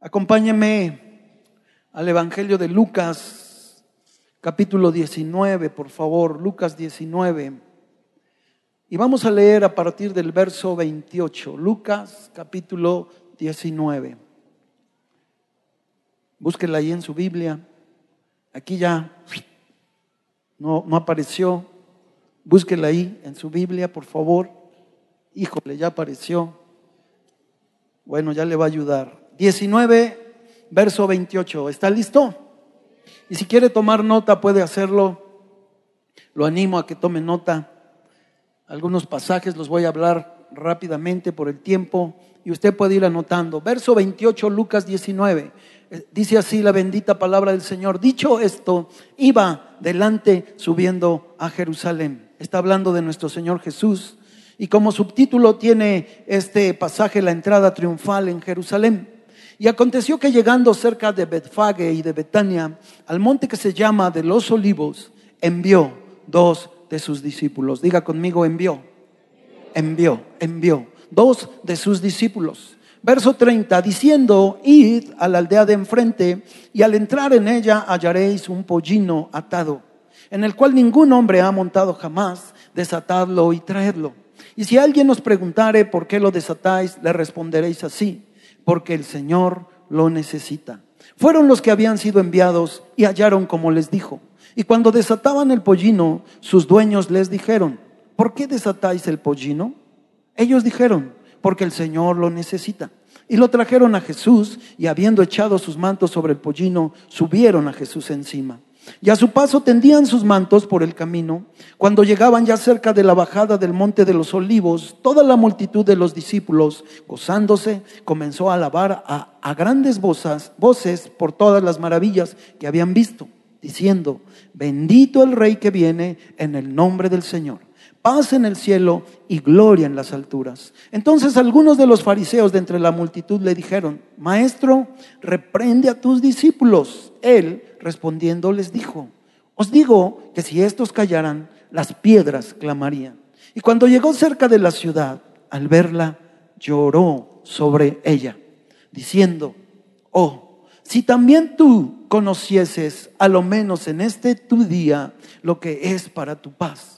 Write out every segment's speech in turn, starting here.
Acompáñeme al Evangelio de Lucas, capítulo 19, por favor, Lucas 19. Y vamos a leer a partir del verso 28, Lucas capítulo 19. Búsquela ahí en su Biblia. Aquí ya no, no apareció. Búsquela ahí en su Biblia, por favor. Híjole, ya apareció. Bueno, ya le va a ayudar. 19, verso 28. ¿Está listo? Y si quiere tomar nota, puede hacerlo. Lo animo a que tome nota. Algunos pasajes los voy a hablar rápidamente por el tiempo y usted puede ir anotando. Verso 28, Lucas 19. Eh, dice así la bendita palabra del Señor. Dicho esto, iba delante subiendo a Jerusalén. Está hablando de nuestro Señor Jesús. Y como subtítulo tiene este pasaje la entrada triunfal en Jerusalén. Y aconteció que llegando cerca de Betfage y de Betania, al monte que se llama de los olivos, envió dos de sus discípulos. Diga conmigo, envió, envió, envió. Dos de sus discípulos. Verso 30, diciendo, id a la aldea de enfrente y al entrar en ella hallaréis un pollino atado, en el cual ningún hombre ha montado jamás, desatadlo y traedlo. Y si alguien os preguntare por qué lo desatáis, le responderéis así porque el Señor lo necesita. Fueron los que habían sido enviados y hallaron como les dijo. Y cuando desataban el pollino, sus dueños les dijeron, ¿por qué desatáis el pollino? Ellos dijeron, porque el Señor lo necesita. Y lo trajeron a Jesús y habiendo echado sus mantos sobre el pollino, subieron a Jesús encima. Y a su paso tendían sus mantos por el camino. Cuando llegaban ya cerca de la bajada del monte de los olivos, toda la multitud de los discípulos, gozándose, comenzó a alabar a, grandes voces por todas las maravillas que habían visto, diciendo, bendito el Rey que viene en el nombre del Señor paz en el cielo y gloria en las alturas. Entonces algunos de los fariseos de entre la multitud le dijeron, Maestro, reprende a tus discípulos. Él respondiendo les dijo, os digo que si estos callaran, las piedras clamarían. Y cuando llegó cerca de la ciudad, al verla, lloró sobre ella, diciendo, oh, si también tú conocieses, a lo menos en este tu día, lo que es para tu paz.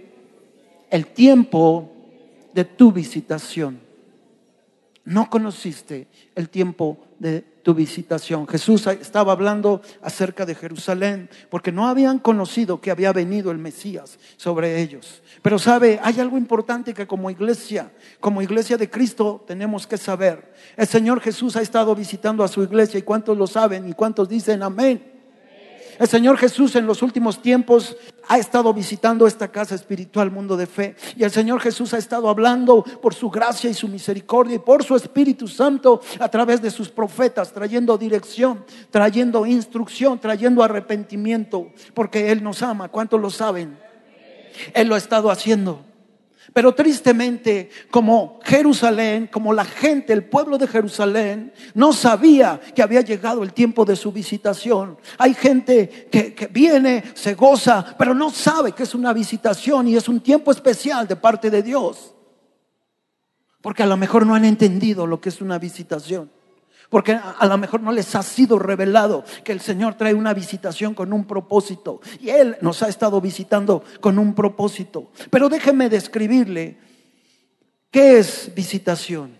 el tiempo de tu visitación. No conociste el tiempo de tu visitación. Jesús estaba hablando acerca de Jerusalén porque no habían conocido que había venido el Mesías sobre ellos. Pero sabe, hay algo importante que como iglesia, como iglesia de Cristo tenemos que saber. El Señor Jesús ha estado visitando a su iglesia y cuántos lo saben y cuántos dicen amén. El Señor Jesús en los últimos tiempos ha estado visitando esta casa espiritual, mundo de fe. Y el Señor Jesús ha estado hablando por su gracia y su misericordia y por su Espíritu Santo a través de sus profetas, trayendo dirección, trayendo instrucción, trayendo arrepentimiento, porque Él nos ama. ¿Cuántos lo saben? Él lo ha estado haciendo. Pero tristemente, como Jerusalén, como la gente, el pueblo de Jerusalén, no sabía que había llegado el tiempo de su visitación. Hay gente que, viene, se goza, pero no sabe que es una visitación y es un tiempo especial de parte de Dios. Porque a lo mejor no han entendido lo que es una visitación porque a lo mejor no les ha sido revelado que el Señor trae una visitación con un propósito. Y Él nos ha estado visitando con un propósito. Pero déjeme describirle qué es visitación.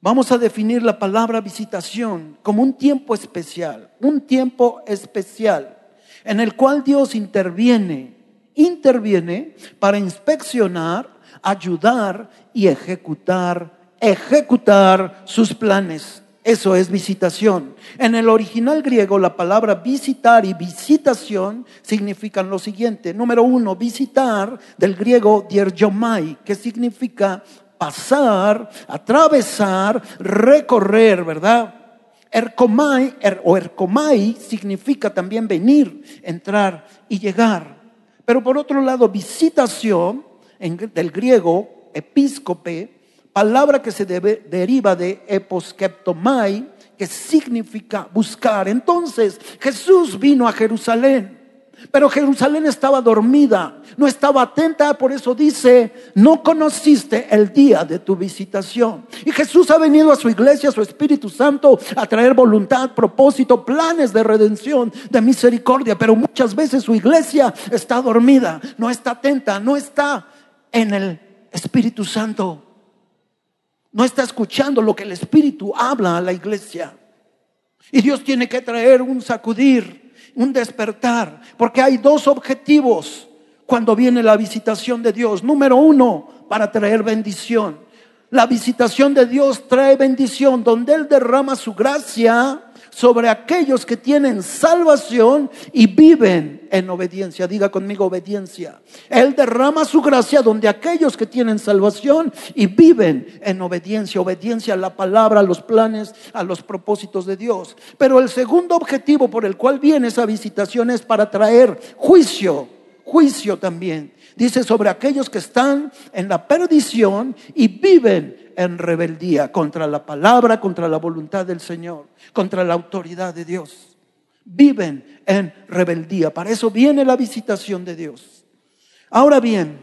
Vamos a definir la palabra visitación como un tiempo especial, un tiempo especial en el cual Dios interviene, interviene para inspeccionar, ayudar y ejecutar ejecutar sus planes. Eso es visitación. En el original griego, la palabra visitar y visitación significan lo siguiente. Número uno, visitar del griego dierjomai, que significa pasar, atravesar, recorrer, ¿verdad? Ercomai er, o ercomai significa también venir, entrar y llegar. Pero por otro lado, visitación, del griego, episcope, palabra que se deriva de eposkeptomai, que significa buscar. Entonces Jesús vino a Jerusalén. Pero Jerusalén estaba dormida, no estaba atenta, por eso dice, no conociste el día de tu visitación. Y Jesús ha venido a su iglesia, a su Espíritu Santo, a traer voluntad, propósito, planes de redención, de misericordia. Pero muchas veces su iglesia está dormida, no está atenta, no está en el Espíritu Santo. No está escuchando lo que el Espíritu habla a la iglesia. Y Dios tiene que traer un sacudir, un despertar, porque hay dos objetivos cuando viene la visitación de Dios. Número uno, para traer bendición. La visitación de Dios trae bendición, donde Él derrama su gracia sobre aquellos que tienen salvación y viven en obediencia. Diga conmigo obediencia. Él derrama su gracia donde aquellos que tienen salvación y viven en obediencia. Obediencia a la palabra, a los planes, a los propósitos de Dios. Pero el segundo objetivo por el cual viene esa visitación es para traer juicio. Juicio también. Dice sobre aquellos que están en la perdición y viven en rebeldía contra la palabra, contra la voluntad del Señor, contra la autoridad de Dios. Viven en rebeldía. Para eso viene la visitación de Dios. Ahora bien,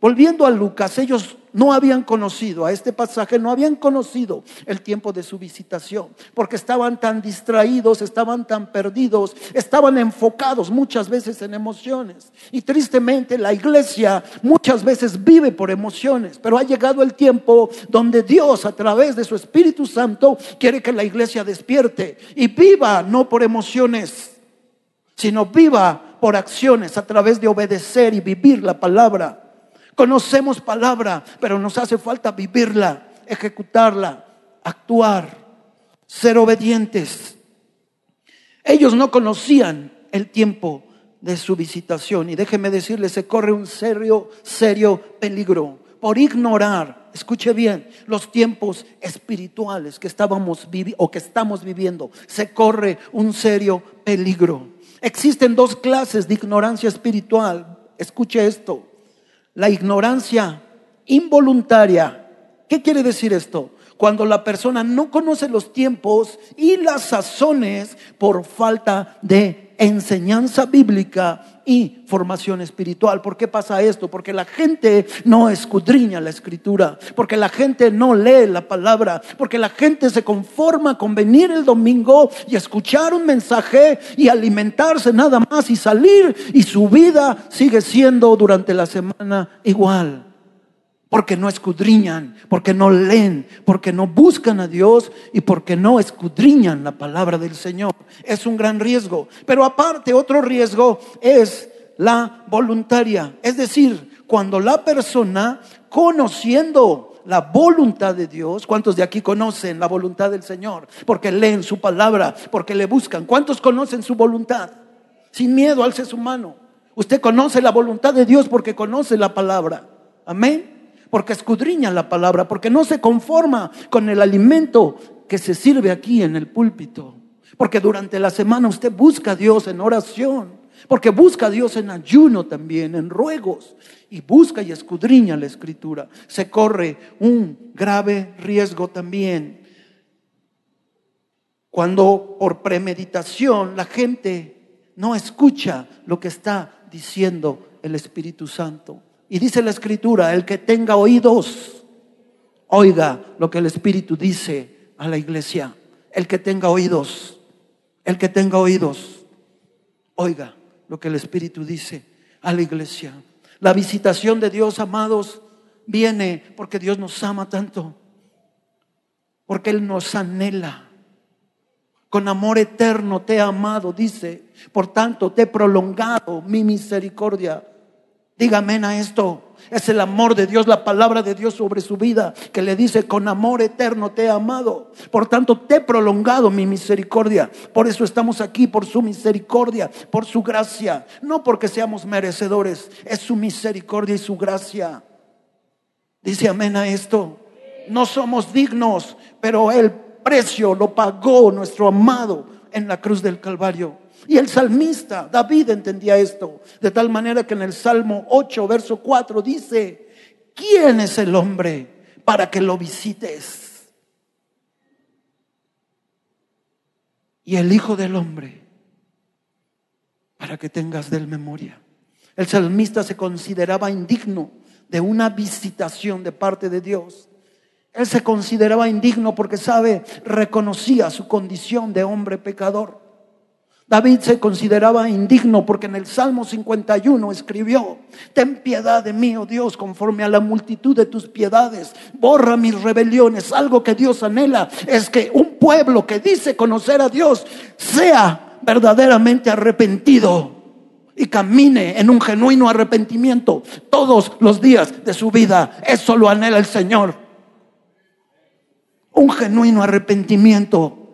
volviendo a Lucas, ellos no habían conocido a este pasaje, no habían conocido el tiempo de su visitación, porque estaban tan distraídos, estaban tan perdidos, estaban enfocados muchas veces en emociones. Y tristemente la iglesia muchas veces vive por emociones, pero ha llegado el tiempo donde Dios a través de su Espíritu Santo quiere que la iglesia despierte y viva no por emociones, sino viva por acciones a través de obedecer y vivir la palabra. Conocemos palabra, pero nos hace falta vivirla, ejecutarla, actuar, ser obedientes. Ellos no conocían el tiempo de su visitación y déjeme decirles, se corre un serio, serio peligro por ignorar, escuche bien, los tiempos espirituales que estábamos o que estamos viviendo. Se corre un serio peligro. Existen dos clases de ignorancia espiritual. Escuche esto la ignorancia involuntaria. ¿Qué quiere decir esto? Cuando la persona no conoce los tiempos y las sazones por falta de enseñanza bíblica y formación espiritual. ¿Por qué pasa esto? Porque la gente no escudriña la escritura, porque la gente no lee la palabra, porque la gente se conforma con venir el domingo y escuchar un mensaje y alimentarse nada más y salir y su vida sigue siendo durante la semana igual porque no escudriñan, porque no leen, porque no buscan a Dios y porque no escudriñan la palabra del Señor. Es un gran riesgo. Pero aparte, otro riesgo es la voluntaria. Es decir, cuando la persona, conociendo la voluntad de Dios, ¿cuántos de aquí conocen la voluntad del Señor? Porque leen su palabra, porque le buscan. ¿Cuántos conocen su voluntad? Sin miedo, alce su mano. Usted conoce la voluntad de Dios porque conoce la palabra. Amén porque escudriña la palabra, porque no se conforma con el alimento que se sirve aquí en el púlpito. Porque durante la semana usted busca a Dios en oración, porque busca a Dios en ayuno también, en ruegos, y busca y escudriña la escritura. Se corre un grave riesgo también. Cuando por premeditación la gente no escucha lo que está diciendo el Espíritu Santo. Y dice la escritura, el que tenga oídos, oiga lo que el Espíritu dice a la iglesia. El que tenga oídos, el que tenga oídos, oiga lo que el Espíritu dice a la iglesia. La visitación de Dios, amados, viene porque Dios nos ama tanto, porque Él nos anhela. Con amor eterno te he amado, dice. Por tanto, te he prolongado mi misericordia Dígame a esto. Es el amor de Dios, la palabra de Dios sobre su vida, que le dice, con amor eterno te he amado. Por tanto, te he prolongado mi misericordia. Por eso estamos aquí, por su misericordia, por su gracia. No porque seamos merecedores, es su misericordia y su gracia. Dice amén a esto. No somos dignos, pero Él precio lo pagó nuestro amado en la cruz del Calvario. Y el salmista, David, entendía esto, de tal manera que en el Salmo 8, verso 4 dice, ¿quién es el hombre para que lo visites? Y el Hijo del Hombre para que tengas del memoria. El salmista se consideraba indigno de una visitación de parte de Dios. Él se consideraba indigno porque sabe, reconocía su condición de hombre pecador. David se consideraba indigno porque en el Salmo 51 escribió, ten piedad de mí, oh Dios, conforme a la multitud de tus piedades, borra mis rebeliones. Algo que Dios anhela es que un pueblo que dice conocer a Dios sea verdaderamente arrepentido y camine en un genuino arrepentimiento todos los días de su vida. Eso lo anhela el Señor. Un genuino arrepentimiento.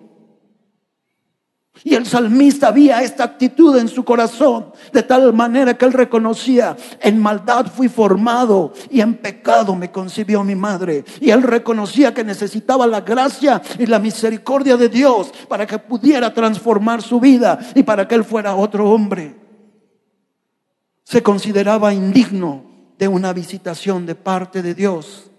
Y el salmista había esta actitud en su corazón, de tal manera que él reconocía, en maldad fui formado y en pecado me concibió mi madre. Y él reconocía que necesitaba la gracia y la misericordia de Dios para que pudiera transformar su vida y para que él fuera otro hombre se consideraba indigno de una visitación de parte de Dios.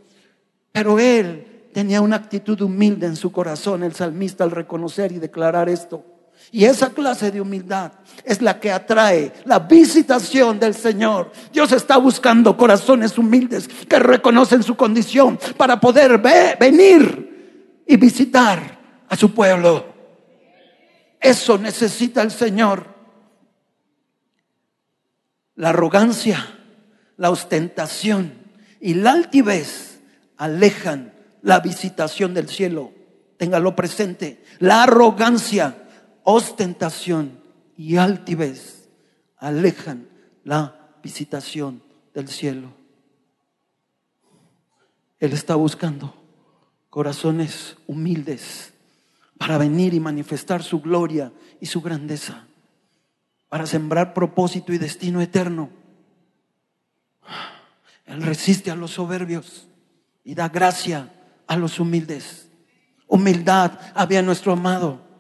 Pero él tenía una actitud humilde en su corazón, el salmista, al reconocer y declarar esto. Y esa clase de humildad es la que atrae la visitación del Señor. Dios está buscando corazones humildes que reconocen su condición para poder venir y visitar a su pueblo. Eso necesita el Señor. La arrogancia, la ostentación y la altivez alejan la visitación del cielo. Téngalo presente. La arrogancia, ostentación y altivez alejan la visitación del cielo. Él está buscando corazones humildes para venir y manifestar su gloria y su grandeza para sembrar propósito y destino eterno. Él resiste a los soberbios y da gracia a los humildes. Humildad había nuestro amado.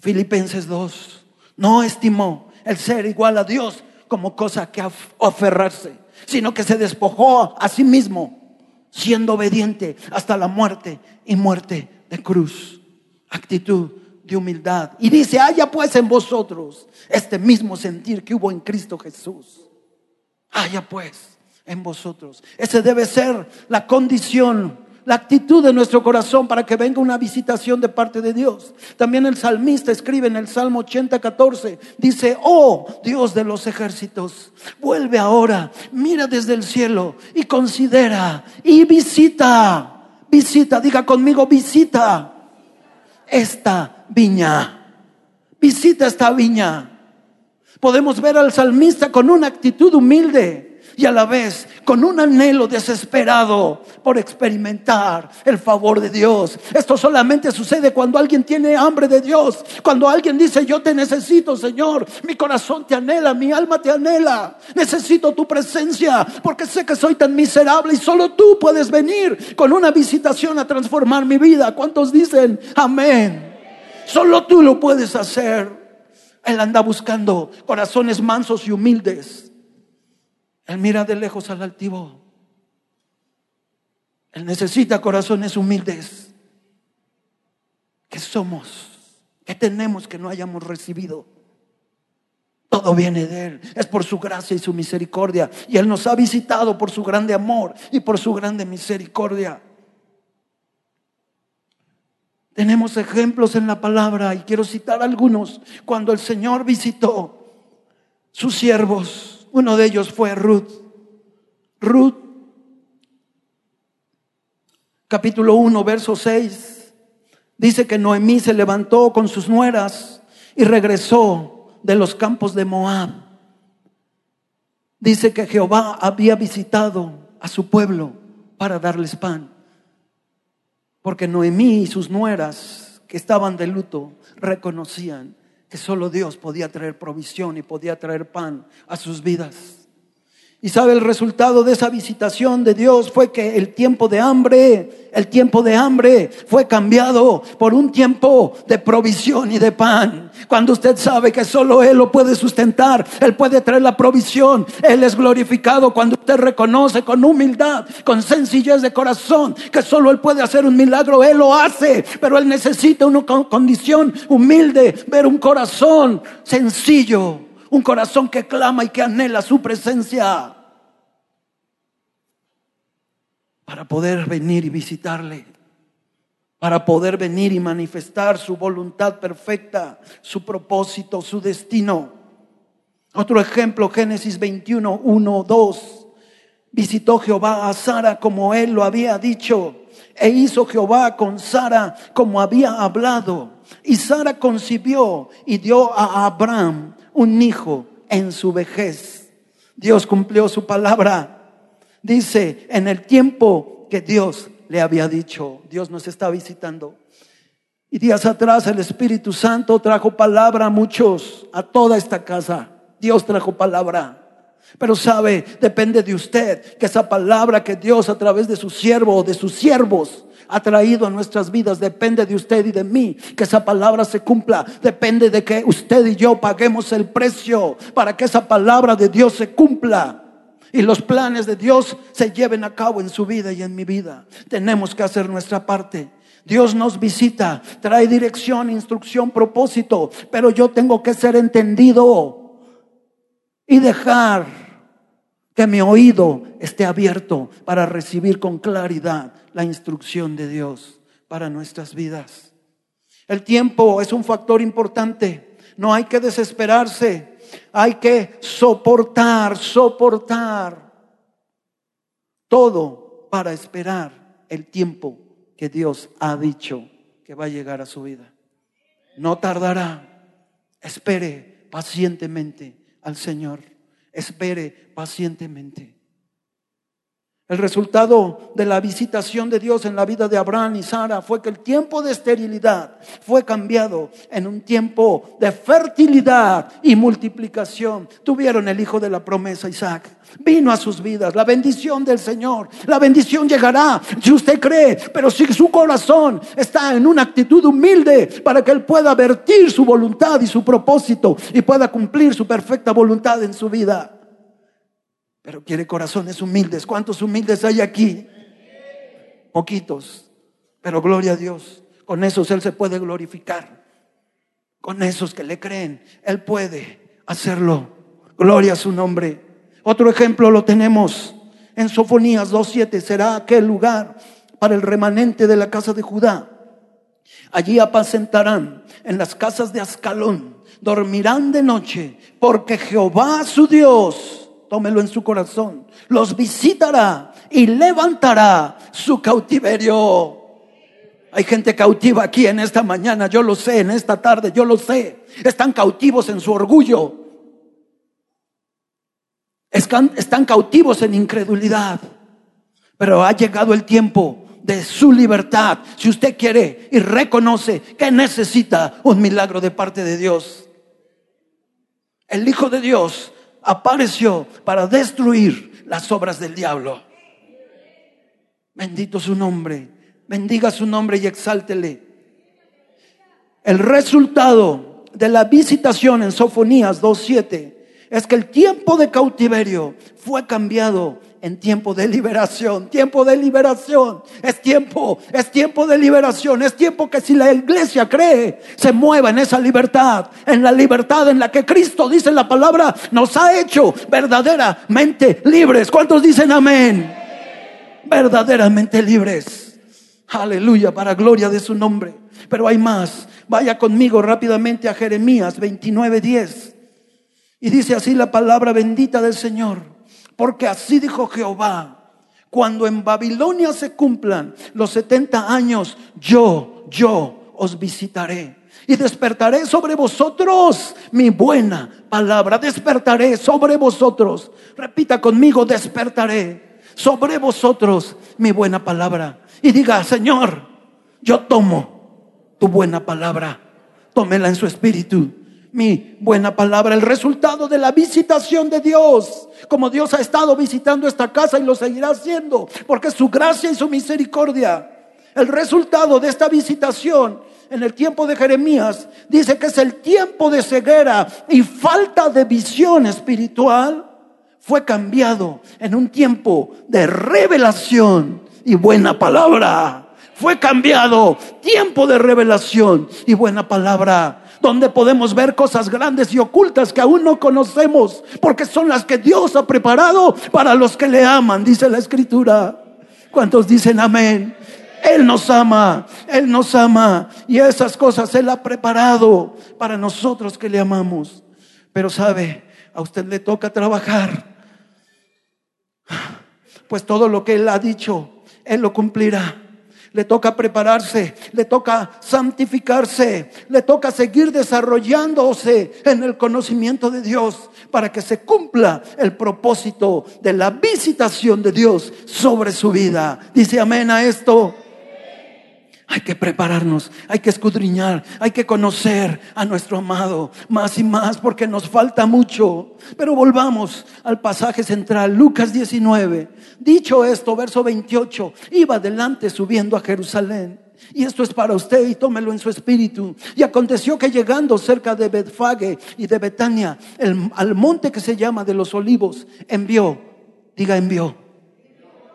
Filipenses 2. No estimó el ser igual a Dios como cosa que aferrarse, sino que se despojó a sí mismo, siendo obediente hasta la muerte y muerte de cruz. Actitud de humildad. Y dice, haya pues en vosotros este mismo sentir que hubo en Cristo Jesús. Haya pues en vosotros. Ese debe ser la condición, la actitud de nuestro corazón para que venga una visitación de parte de Dios. También el salmista escribe en el Salmo 80, 14, dice, oh Dios de los ejércitos, vuelve ahora, mira desde el cielo y considera y visita, visita, diga conmigo, visita esta viña. Visita esta viña. Podemos ver al salmista con una actitud humilde y a la vez con un anhelo desesperado por experimentar el favor de Dios. Esto solamente sucede cuando alguien tiene hambre de Dios, cuando alguien dice, yo te necesito, Señor, mi corazón te anhela, mi alma te anhela, necesito tu presencia, porque sé que soy tan miserable y solo tú puedes venir con una visitación a transformar mi vida. ¿Cuántos dicen amén? Solo tú lo puedes hacer. Él anda buscando corazones mansos y humildes él mira de lejos al altivo. Él necesita corazones humildes. ¿Qué somos? ¿Qué tenemos que no hayamos recibido? Todo viene de Él. Es por su gracia y su misericordia. Y Él nos ha visitado por su grande amor y por su grande misericordia. Tenemos ejemplos en la palabra y quiero citar algunos. Cuando el Señor visitó sus siervos, uno de ellos fue Ruth. Ruth, capítulo 1, verso 6, dice que Noemí se levantó con sus nueras y regresó de los campos de Moab. Dice que Jehová había visitado a su pueblo para darles pan. Porque Noemí y sus nueras que estaban de luto reconocían que solo Dios podía traer provisión y podía traer pan a sus vidas. Y sabe, el resultado de esa visitación de Dios fue que el tiempo de hambre, el tiempo de hambre fue cambiado por un tiempo de provisión y de pan. Cuando usted sabe que solo Él lo puede sustentar, Él puede traer la provisión, Él es glorificado. Cuando usted reconoce con humildad, con sencillez de corazón, que solo Él puede hacer un milagro, Él lo hace, pero Él necesita una condición humilde, ver un corazón sencillo un corazón que clama y que anhela su presencia para poder venir y visitarle, para poder venir y manifestar su voluntad perfecta, su propósito, su destino. Otro ejemplo, Génesis 21, 1, 2. Visitó Jehová a Sara como él lo había dicho, e hizo Jehová con Sara como había hablado. Y Sara concibió y dio a Abraham un hijo en su vejez. Dios cumplió su palabra. Dice, en el tiempo que Dios le había dicho, Dios nos está visitando. Y días atrás el Espíritu Santo trajo palabra a muchos, a toda esta casa. Dios trajo palabra. Pero sabe, depende de usted que esa palabra que Dios a través de su siervo o de sus siervos ha traído a nuestras vidas. Depende de usted y de mí que esa palabra se cumpla. Depende de que usted y yo paguemos el precio para que esa palabra de Dios se cumpla. Y los planes de Dios se lleven a cabo en su vida y en mi vida. Tenemos que hacer nuestra parte. Dios nos visita, trae dirección, instrucción, propósito, pero yo tengo que ser entendido y dejar que mi oído esté abierto para recibir con claridad la instrucción de Dios para nuestras vidas. El tiempo es un factor importante. No hay que desesperarse. Hay que soportar, soportar todo para esperar el tiempo que Dios ha dicho que va a llegar a su vida. No tardará. Espere pacientemente al Señor. Espere pacientemente. El resultado de la visitación de Dios en la vida de Abraham y Sara fue que el tiempo de esterilidad fue cambiado en un tiempo de fertilidad y multiplicación. Tuvieron el hijo de la promesa, Isaac. Vino a sus vidas la bendición del Señor. La bendición llegará si usted cree, pero si su corazón está en una actitud humilde para que Él pueda vertir su voluntad y su propósito y pueda cumplir su perfecta voluntad en su vida pero quiere corazones humildes. ¿Cuántos humildes hay aquí? Poquitos, pero gloria a Dios. Con esos Él se puede glorificar. Con esos que le creen, Él puede hacerlo. Gloria a su nombre. Otro ejemplo lo tenemos en Sofonías 2.7. Será aquel lugar para el remanente de la casa de Judá. Allí apacentarán en las casas de Ascalón. Dormirán de noche porque Jehová su Dios tómelo en su corazón, los visitará y levantará su cautiverio. Hay gente cautiva aquí en esta mañana, yo lo sé, en esta tarde, yo lo sé. Están cautivos en su orgullo. Están, cautivos en incredulidad. Pero ha llegado el tiempo de su libertad. Si usted quiere y reconoce que necesita un milagro de parte de Dios. El Hijo de Dios apareció para destruir las obras del diablo. Bendito su nombre. Bendiga su nombre y exáltele. El resultado de la visitación en Sofonías 2.7 es que el tiempo de cautiverio fue cambiado en tiempo de liberación, tiempo de liberación, es tiempo, es tiempo de liberación, es tiempo que si la iglesia cree, se mueva en esa libertad, en la libertad en la que Cristo dice la palabra, nos ha hecho verdaderamente libres. ¿Cuántos dicen amén? Verdaderamente libres. Aleluya, para gloria de su nombre. Pero hay más. Vaya conmigo rápidamente a Jeremías 29:10. Y dice así la palabra bendita del Señor. Porque así dijo Jehová, cuando en Babilonia se cumplan los 70 años, yo, yo os visitaré. Y despertaré sobre vosotros mi buena palabra. Despertaré sobre vosotros. Repita conmigo, despertaré sobre vosotros mi buena palabra. Y diga, Señor, yo tomo tu buena palabra. Tómela en su espíritu. Mi buena palabra, el resultado de la visitación de Dios, como Dios ha estado visitando esta casa y lo seguirá haciendo, porque su gracia y su misericordia, el resultado de esta visitación en el tiempo de Jeremías, dice que es el tiempo de ceguera y falta de visión espiritual, fue cambiado en un tiempo de revelación y buena palabra. Fue cambiado tiempo de revelación y buena palabra donde podemos ver cosas grandes y ocultas que aún no conocemos, porque son las que Dios ha preparado para los que le aman, dice la escritura. ¿Cuántos dicen amén? Él nos ama, Él nos ama y esas cosas Él ha preparado para nosotros que le amamos. Pero sabe, a usted le toca trabajar, pues todo lo que Él ha dicho, Él lo cumplirá le toca prepararse, le toca santificarse, le toca seguir desarrollándose en el conocimiento de Dios para que se cumpla el propósito de la visitación de Dios sobre su vida. Dice amén a esto. Hay que prepararnos, hay que escudriñar, hay que conocer a nuestro amado más y más porque nos falta mucho. Pero volvamos al pasaje central, Lucas 19. Dicho esto, verso 28, iba adelante subiendo a Jerusalén. Y esto es para usted y tómelo en su espíritu. Y aconteció que llegando cerca de Betfage y de Betania, al monte que se llama de los olivos, envió, diga envió,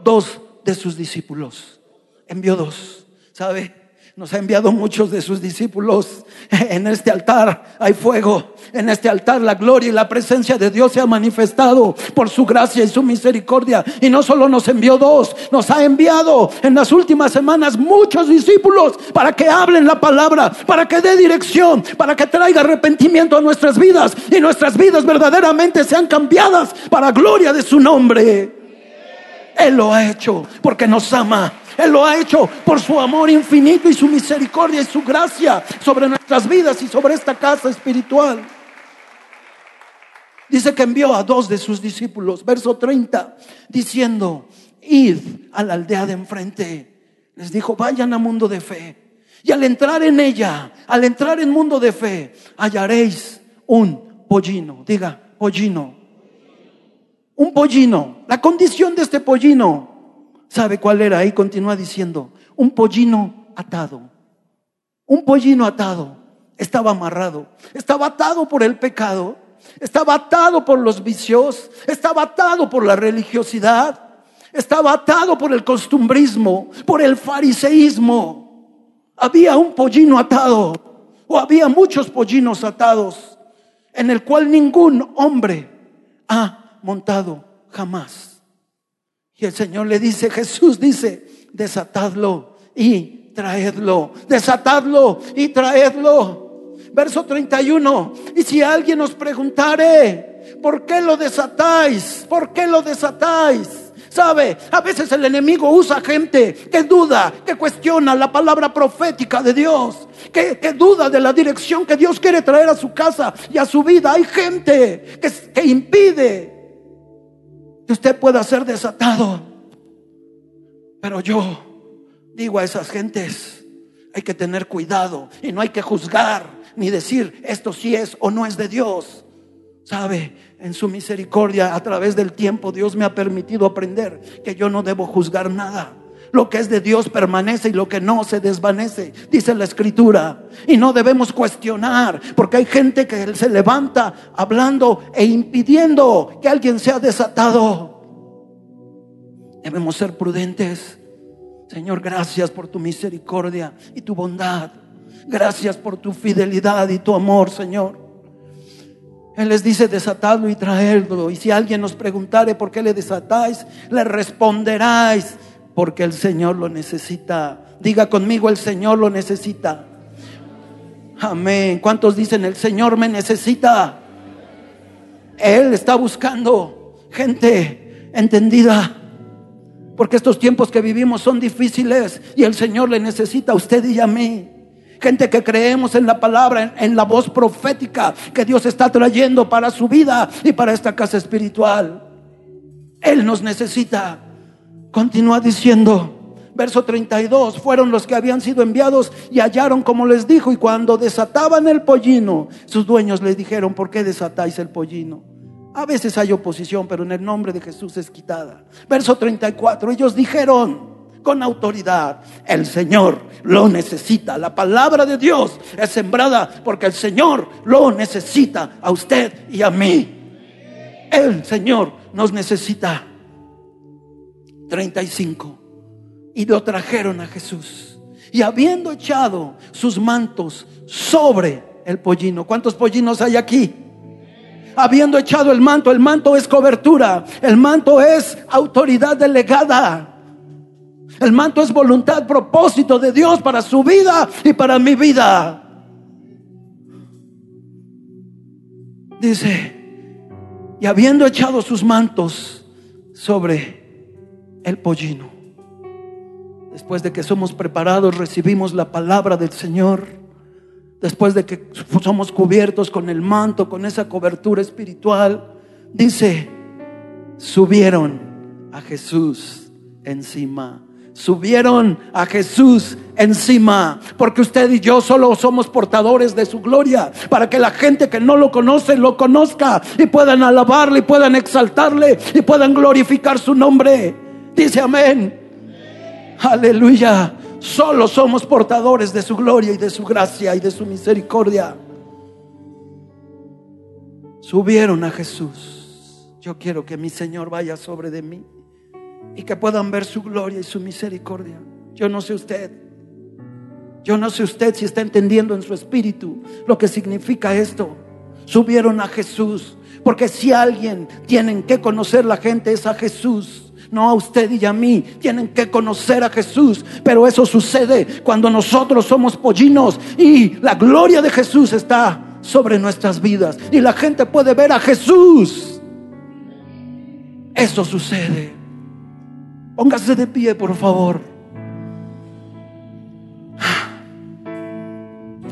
dos de sus discípulos. Envió dos ¿Sabe? Nos ha enviado muchos de sus discípulos. En este altar hay fuego. En este altar la gloria y la presencia de Dios se ha manifestado por su gracia y su misericordia. Y no solo nos envió dos, nos ha enviado en las últimas semanas muchos discípulos para que hablen la palabra, para que dé dirección, para que traiga arrepentimiento a nuestras vidas y nuestras vidas verdaderamente sean cambiadas para gloria de su nombre. Él lo ha hecho porque nos ama él lo ha hecho por su amor infinito y su misericordia y su gracia sobre nuestras vidas y sobre esta casa espiritual. Dice que envió a dos de sus discípulos, verso 30, diciendo, id a la aldea de enfrente. Les dijo, vayan a mundo de fe. Y al entrar en ella, al entrar en mundo de fe, hallaréis un pollino. Diga, pollino. Un pollino. La condición de este pollino ¿Sabe cuál era? Ahí continúa diciendo, un pollino atado. Un pollino atado. Estaba amarrado. Estaba atado por el pecado. Estaba atado por los vicios. Estaba atado por la religiosidad. Estaba atado por el costumbrismo, por el fariseísmo. Había un pollino atado. O había muchos pollinos atados en el cual ningún hombre ha montado jamás. Y el Señor le dice, Jesús dice, desatadlo y traedlo, desatadlo y traedlo. Verso 31, y si alguien os preguntare, ¿por qué lo desatáis? ¿Por qué lo desatáis? ¿Sabe? A veces el enemigo usa gente que duda, que cuestiona la palabra profética de Dios, que, que, duda de la dirección que Dios quiere traer a su casa y a su vida. Hay gente que, que impide usted pueda ser desatado. Pero yo digo a esas gentes, hay que tener cuidado y no hay que juzgar ni decir esto sí es o no es de Dios. Sabe, en su misericordia a través del tiempo Dios me ha permitido aprender que yo no debo juzgar nada. Lo que es de Dios permanece y lo que no se desvanece, dice la escritura. Y no debemos cuestionar, porque hay gente que se levanta hablando e impidiendo que alguien sea desatado. Debemos ser prudentes. Señor, gracias por tu misericordia y tu bondad. Gracias por tu fidelidad y tu amor, Señor. Él les dice desatadlo y traerlo. Y si alguien nos preguntare por qué le desatáis, le responderáis porque el Señor lo necesita. Diga conmigo, el Señor lo necesita. Amén. ¿Cuántos dicen, el Señor me necesita? Él está buscando gente entendida. Porque estos tiempos que vivimos son difíciles y el Señor le necesita a usted y a mí. Gente que creemos en la palabra, en, la voz profética que Dios está trayendo para su vida y para esta casa espiritual. Él nos necesita. Continúa diciendo, Verso 32, fueron los que habían sido enviados y hallaron como les dijo, y cuando desataban el pollino, sus dueños les dijeron, ¿por qué desatáis el pollino? A veces hay oposición, pero en el nombre de Jesús es quitada. Verso 34, ellos dijeron con autoridad, el Señor lo necesita. La palabra de Dios es sembrada porque el Señor lo necesita a usted y a mí. El Señor nos necesita. 35 y lo trajeron a Jesús. Y habiendo echado sus mantos sobre el pollino, ¿cuántos pollinos hay aquí? Habiendo echado el manto, el manto es cobertura, el manto es autoridad delegada. El manto es voluntad, propósito de Dios para su vida y para mi vida. Dice, y habiendo echado sus mantos sobre el pollino, después de que somos preparados, recibimos la palabra del Señor, después de que somos cubiertos con el manto, con esa cobertura espiritual, dice, subieron a Jesús encima. Subieron a Jesús encima, porque usted y yo solo somos portadores de su gloria, para que la gente que no lo conoce lo conozca y puedan alabarle y puedan exaltarle y puedan glorificar su nombre. Dice amén. Aleluya. Solo somos portadores de su gloria y de su gracia y de su misericordia. Subieron a Jesús. Yo quiero que mi Señor vaya sobre de mí y que puedan ver su gloria y su misericordia. Yo no sé usted. Yo no sé usted si está entendiendo en su espíritu lo que significa esto. Subieron a Jesús. Porque si alguien tienen que conocer la gente es a Jesús no a usted y a mí. Tienen que conocer a Jesús. Pero eso sucede cuando nosotros somos pollinos y la gloria de Jesús está sobre nuestras vidas. Y la gente puede ver a Jesús. Eso sucede. Póngase de pie, por favor.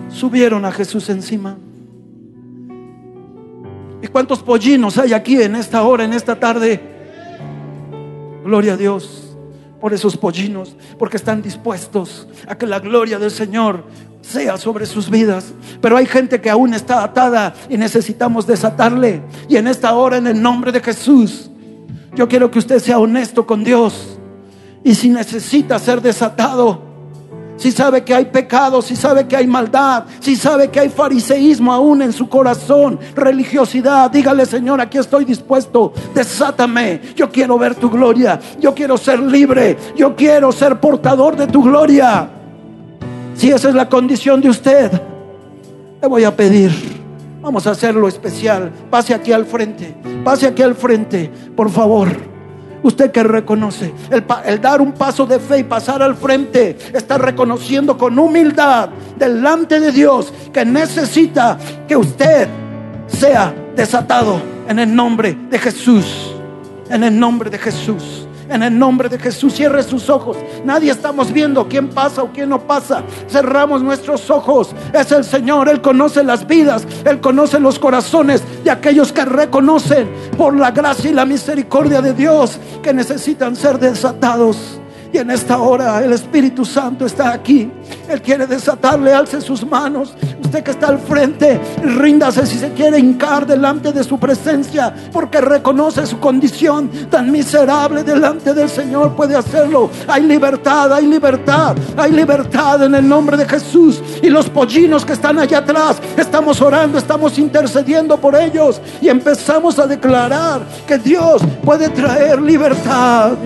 Subieron a Jesús encima. ¿Y cuántos pollinos hay aquí en esta hora, en esta tarde? Gloria a Dios por esos pollinos, porque están dispuestos a que la gloria del Señor sea sobre sus vidas. Pero hay gente que aún está atada y necesitamos desatarle. Y en esta hora, en el nombre de Jesús, yo quiero que usted sea honesto con Dios. Y si necesita ser desatado, si sabe que hay pecado, si sabe que hay maldad, si sabe que hay fariseísmo aún en su corazón, religiosidad, dígale Señor, aquí estoy dispuesto, desátame, yo quiero ver tu gloria, yo quiero ser libre, yo quiero ser portador de tu gloria. Si esa es la condición de usted, le voy a pedir, vamos a hacerlo especial, pase aquí al frente, pase aquí al frente, por favor. Usted que reconoce el, dar un paso de fe y pasar al frente, está reconociendo con humildad delante de Dios que necesita que usted sea desatado en el nombre de Jesús. En el nombre de Jesús. En el nombre de Jesús, cierre sus ojos. Nadie estamos viendo quién pasa o quién no pasa. Cerramos nuestros ojos. Es el Señor. Él conoce las vidas. Él conoce los corazones de aquellos que reconocen por la gracia y la misericordia de Dios que necesitan ser desatados. Y en esta hora el Espíritu Santo está aquí. Él quiere desatarle, alce sus manos. Usted que está al frente, ríndase si se quiere hincar delante de su presencia, porque reconoce su condición tan miserable delante del Señor. Puede hacerlo. Hay libertad, hay libertad, hay libertad en el nombre de Jesús. Y los pollinos que están allá atrás, estamos orando, estamos intercediendo por ellos y empezamos a declarar que Dios puede traer libertad.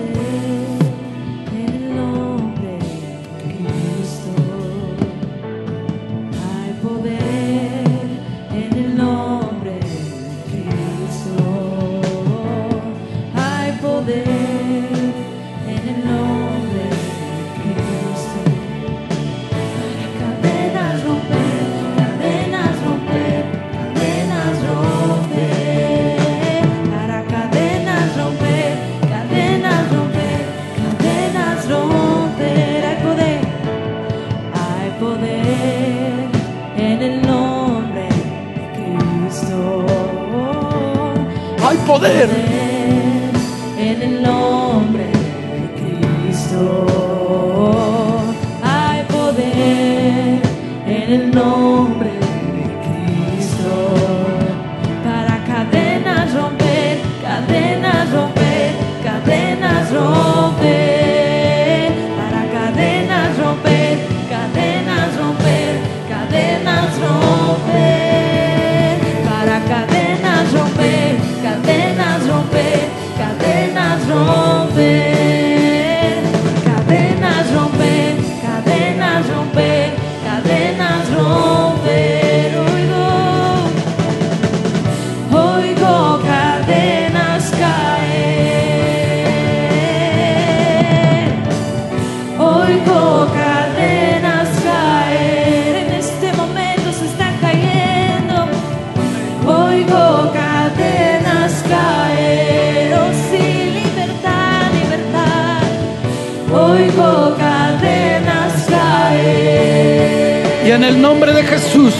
En el nombre de Jesús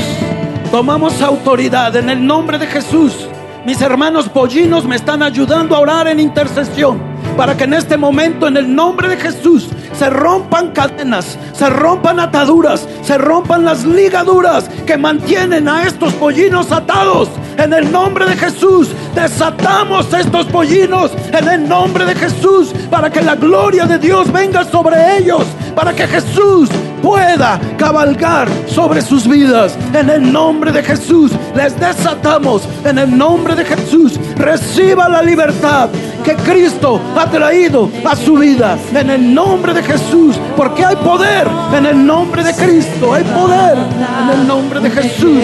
tomamos autoridad. En el nombre de Jesús. Mis hermanos pollinos me están ayudando a orar en intercesión. Para que en este momento, en el nombre de Jesús, se rompan cadenas, se rompan ataduras, se rompan las ligaduras que mantienen a estos pollinos atados. En el nombre de Jesús, desatamos estos pollinos en el nombre de Jesús para que la gloria de Dios venga sobre ellos, para que Jesús pueda cabalgar sobre sus vidas. En el nombre de Jesús, les desatamos. En el nombre de Jesús, reciba la libertad que Cristo ha traído a su vida. En el nombre de Jesús, porque hay poder en el nombre de Cristo. Hay poder en el nombre de Jesús.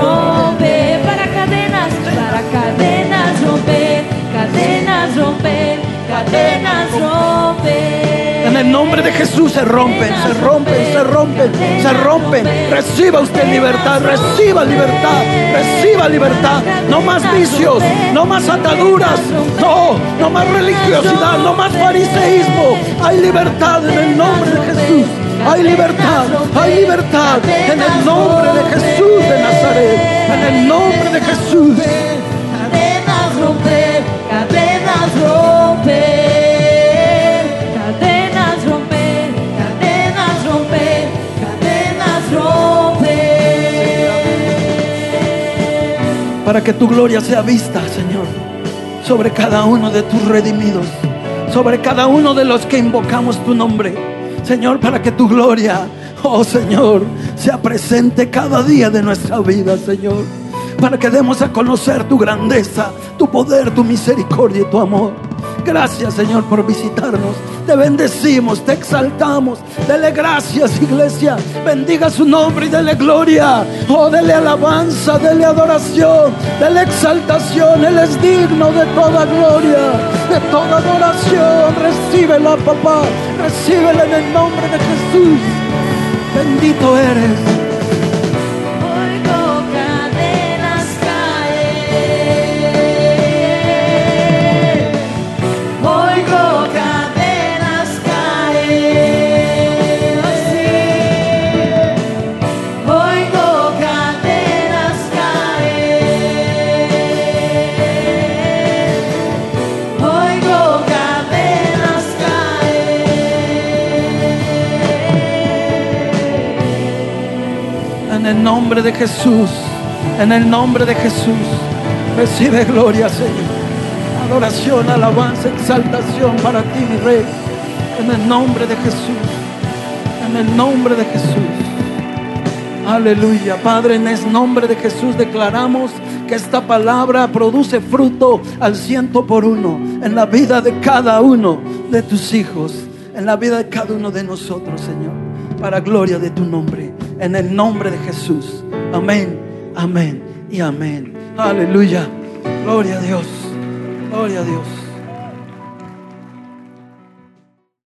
Romper. Para cadenas, para cadenas romper, cadenas romper, cadenas romper. En el nombre de Jesús se rompen, se rompen, se rompen, se rompen. Reciba usted libertad, reciba libertad, reciba libertad. No más vicios, no más ataduras, no, no más religiosidad, no más fariseísmo. Hay libertad en el nombre de Jesús. Hay libertad, hay libertad en el nombre de Cadenas cadenas cadenas romper, cadenas romper, cadenas romper. para que tu gloria sea vista, Señor, sobre cada uno de tus redimidos, sobre cada uno de los que invocamos tu nombre. Señor, para que tu gloria, oh Señor, sea presente cada día de nuestra vida, Señor. Para que demos a conocer tu grandeza, tu poder, tu misericordia y tu amor. Gracias, Señor, por visitarnos. Te bendecimos, te exaltamos. Dele gracias, iglesia. Bendiga su nombre y dele gloria. Oh, dele alabanza, dele adoración, dele exaltación. Él es digno de toda gloria, de toda adoración. Recíbela, papá. Recíbela en el nombre de Jesús. Bendito eres. De Jesús, en el nombre de Jesús, recibe gloria, Señor. Adoración, alabanza, exaltación para ti, mi Rey. En el nombre de Jesús, en el nombre de Jesús. Aleluya, Padre, en el nombre de Jesús declaramos que esta palabra produce fruto al ciento por uno en la vida de cada uno de tus hijos, en la vida de cada uno de nosotros, Señor, para gloria de tu nombre, en el nombre de Jesús. Amén, amén y amén. Aleluya, gloria a Dios, gloria a Dios.